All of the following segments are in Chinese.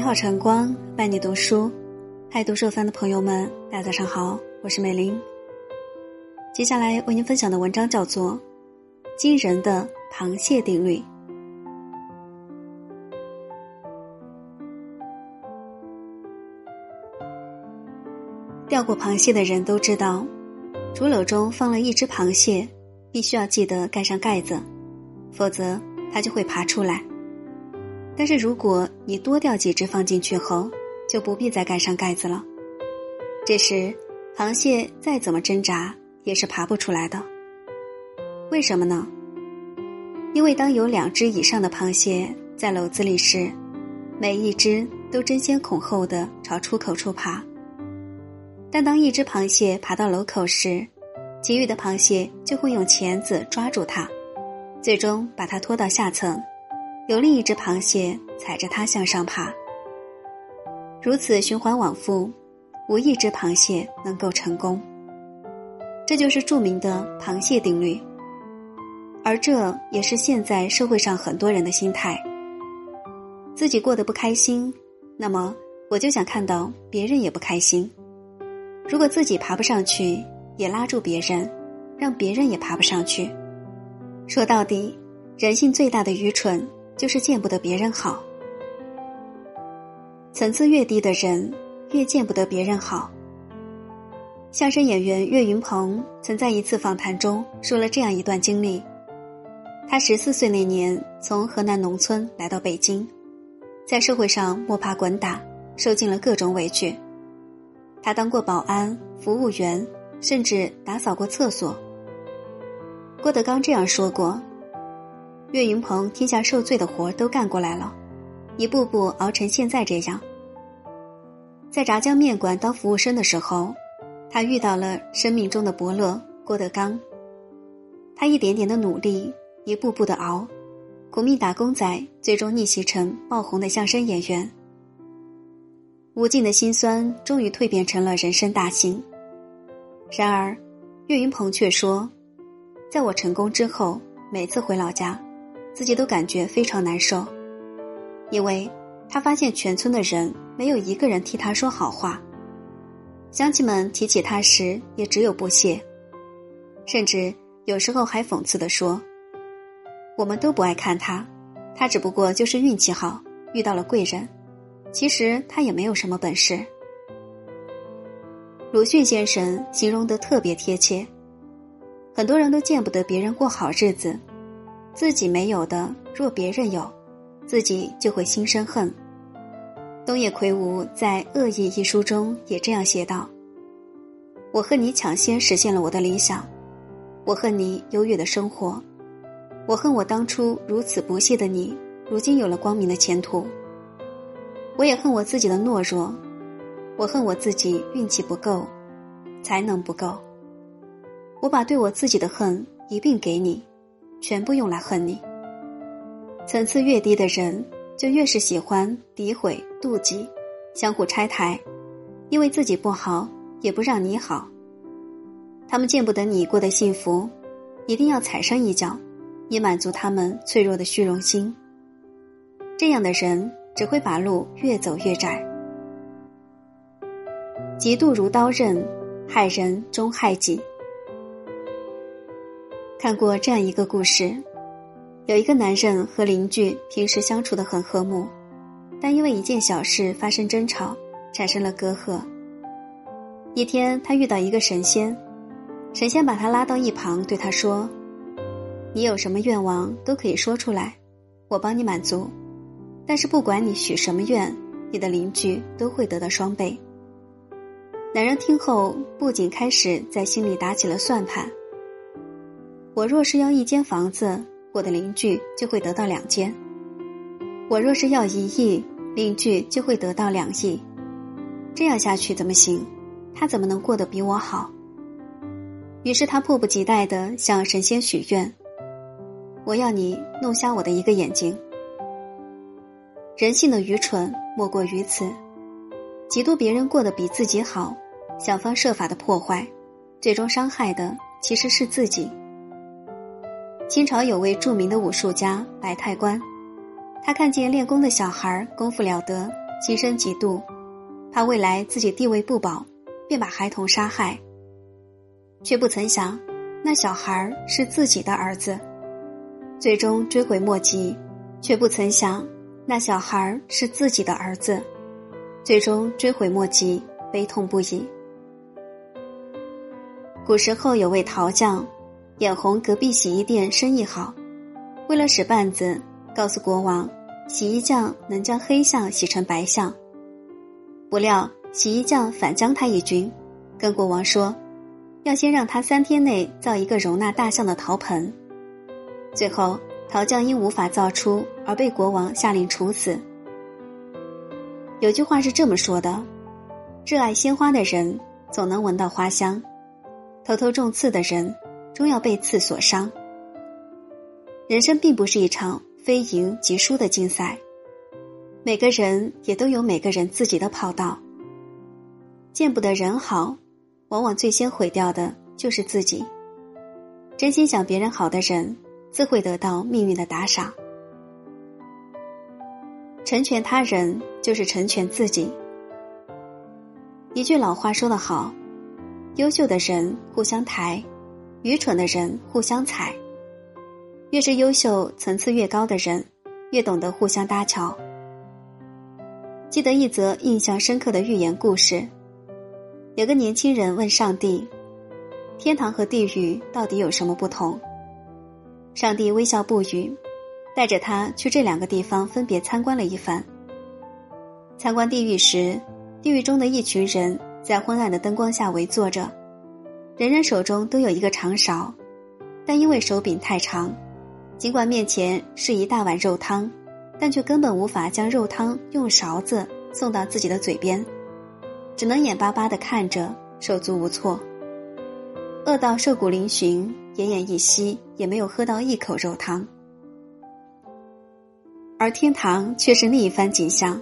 美好晨光伴你读书，嗨，读书番的朋友们，大家早上好，我是美玲。接下来为您分享的文章叫做《惊人的螃蟹定律》。钓过螃蟹的人都知道，竹篓中放了一只螃蟹，必须要记得盖上盖子，否则它就会爬出来。但是如果你多掉几只放进去后，就不必再盖上盖子了。这时，螃蟹再怎么挣扎也是爬不出来的。为什么呢？因为当有两只以上的螃蟹在篓子里时，每一只都争先恐后的朝出口处爬。但当一只螃蟹爬到篓口时，其余的螃蟹就会用钳子抓住它，最终把它拖到下层。有另一只螃蟹踩着它向上爬，如此循环往复，无一只螃蟹能够成功。这就是著名的螃蟹定律，而这也是现在社会上很多人的心态。自己过得不开心，那么我就想看到别人也不开心。如果自己爬不上去，也拉住别人，让别人也爬不上去。说到底，人性最大的愚蠢。就是见不得别人好，层次越低的人，越见不得别人好。相声演员岳云鹏曾在一次访谈中说了这样一段经历：他十四岁那年从河南农村来到北京，在社会上摸爬滚打，受尽了各种委屈。他当过保安、服务员，甚至打扫过厕所。郭德纲这样说过。岳云鹏天下受罪的活都干过来了，一步步熬成现在这样。在炸酱面馆当服务生的时候，他遇到了生命中的伯乐郭德纲。他一点点的努力，一步步的熬，苦命打工仔最终逆袭成爆红的相声演员。无尽的辛酸终于蜕变成了人生大幸。然而，岳云鹏却说，在我成功之后，每次回老家。自己都感觉非常难受，因为他发现全村的人没有一个人替他说好话，乡亲们提起他时也只有不屑，甚至有时候还讽刺的说：“我们都不爱看他，他只不过就是运气好遇到了贵人，其实他也没有什么本事。”鲁迅先生形容的特别贴切，很多人都见不得别人过好日子。自己没有的，若别人有，自己就会心生恨。东野圭吾在《恶意》一书中也这样写道：“我恨你抢先实现了我的理想，我恨你优越的生活，我恨我当初如此不屑的你，如今有了光明的前途。我也恨我自己的懦弱，我恨我自己运气不够，才能不够。我把对我自己的恨一并给你。”全部用来恨你。层次越低的人，就越是喜欢诋毁、妒忌，相互拆台，因为自己不好，也不让你好。他们见不得你过得幸福，一定要踩上一脚，以满足他们脆弱的虚荣心。这样的人只会把路越走越窄。嫉妒如刀刃，害人终害己。看过这样一个故事，有一个男人和邻居平时相处的很和睦，但因为一件小事发生争吵，产生了隔阂。一天，他遇到一个神仙，神仙把他拉到一旁，对他说：“你有什么愿望都可以说出来，我帮你满足。但是不管你许什么愿，你的邻居都会得到双倍。”男人听后，不仅开始在心里打起了算盘。我若是要一间房子，我的邻居就会得到两间；我若是要一亿，邻居就会得到两亿。这样下去怎么行？他怎么能过得比我好？于是他迫不及待地向神仙许愿：“我要你弄瞎我的一个眼睛。”人性的愚蠢莫过于此，嫉妒别人过得比自己好，想方设法的破坏，最终伤害的其实是自己。清朝有位著名的武术家白太官，他看见练功的小孩功夫了得，心生嫉妒，怕未来自己地位不保，便把孩童杀害。却不曾想，那小孩是自己的儿子，最终追悔莫及；却不曾想，那小孩是自己的儿子，最终追悔莫及，悲痛不已。古时候有位陶匠，眼红隔壁洗衣店生意好，为了使绊子，告诉国王，洗衣匠能将黑象洗成白象。不料洗衣匠反将他一军，跟国王说。要先让他三天内造一个容纳大象的陶盆，最后陶匠因无法造出而被国王下令处死。有句话是这么说的：热爱鲜花的人总能闻到花香，偷偷种刺的人终要被刺所伤。人生并不是一场非赢即输的竞赛，每个人也都有每个人自己的跑道。见不得人好。往往最先毁掉的就是自己。真心想别人好的人，自会得到命运的打赏。成全他人，就是成全自己。一句老话说得好：“优秀的人互相抬，愚蠢的人互相踩。”越是优秀、层次越高的人，越懂得互相搭桥。记得一则印象深刻的寓言故事。有个年轻人问上帝：“天堂和地狱到底有什么不同？”上帝微笑不语，带着他去这两个地方分别参观了一番。参观地狱时，地狱中的一群人在昏暗的灯光下围坐着，人人手中都有一个长勺，但因为手柄太长，尽管面前是一大碗肉汤，但却根本无法将肉汤用勺子送到自己的嘴边。只能眼巴巴的看着，手足无措，饿到瘦骨嶙峋，奄奄一息，也没有喝到一口肉汤。而天堂却是另一番景象，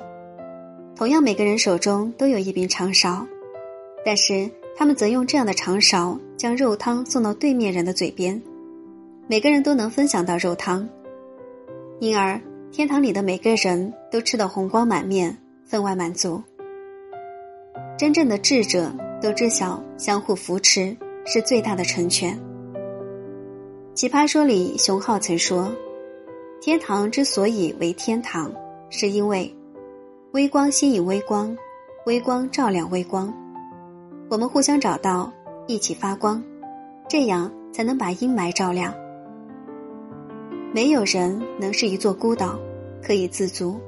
同样每个人手中都有一柄长勺，但是他们则用这样的长勺将肉汤送到对面人的嘴边，每个人都能分享到肉汤，因而天堂里的每个人都吃得红光满面，分外满足。真正的智者都知晓相互扶持是最大的成全。奇葩说里，熊浩曾说：“天堂之所以为天堂，是因为微光吸引微光，微光照亮微光，我们互相找到，一起发光，这样才能把阴霾照亮。没有人能是一座孤岛，可以自足。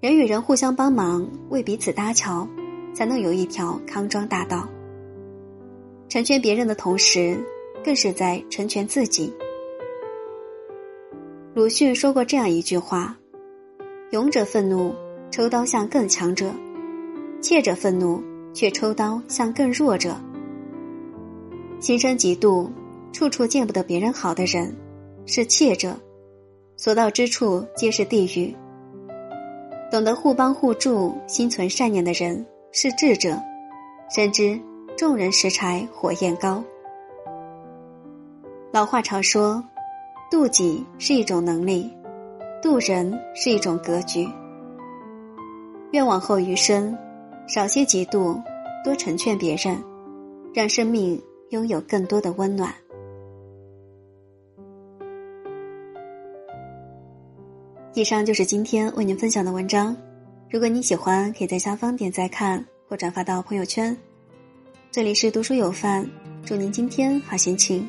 人与人互相帮忙，为彼此搭桥。”才能有一条康庄大道。成全别人的同时，更是在成全自己。鲁迅说过这样一句话：“勇者愤怒，抽刀向更强者；怯者愤怒，却抽刀向更弱者。心生嫉妒，处处见不得别人好的人，是怯者；所到之处皆是地狱。懂得互帮互助、心存善念的人。”是智者，深知众人拾柴火焰高。老话常说，渡己是一种能力，渡人是一种格局。愿往后余生，少些嫉妒，多成全别人，让生命拥有更多的温暖。以上就是今天为您分享的文章。如果你喜欢，可以在下方点赞看或转发到朋友圈。这里是读书有范，祝您今天好心情。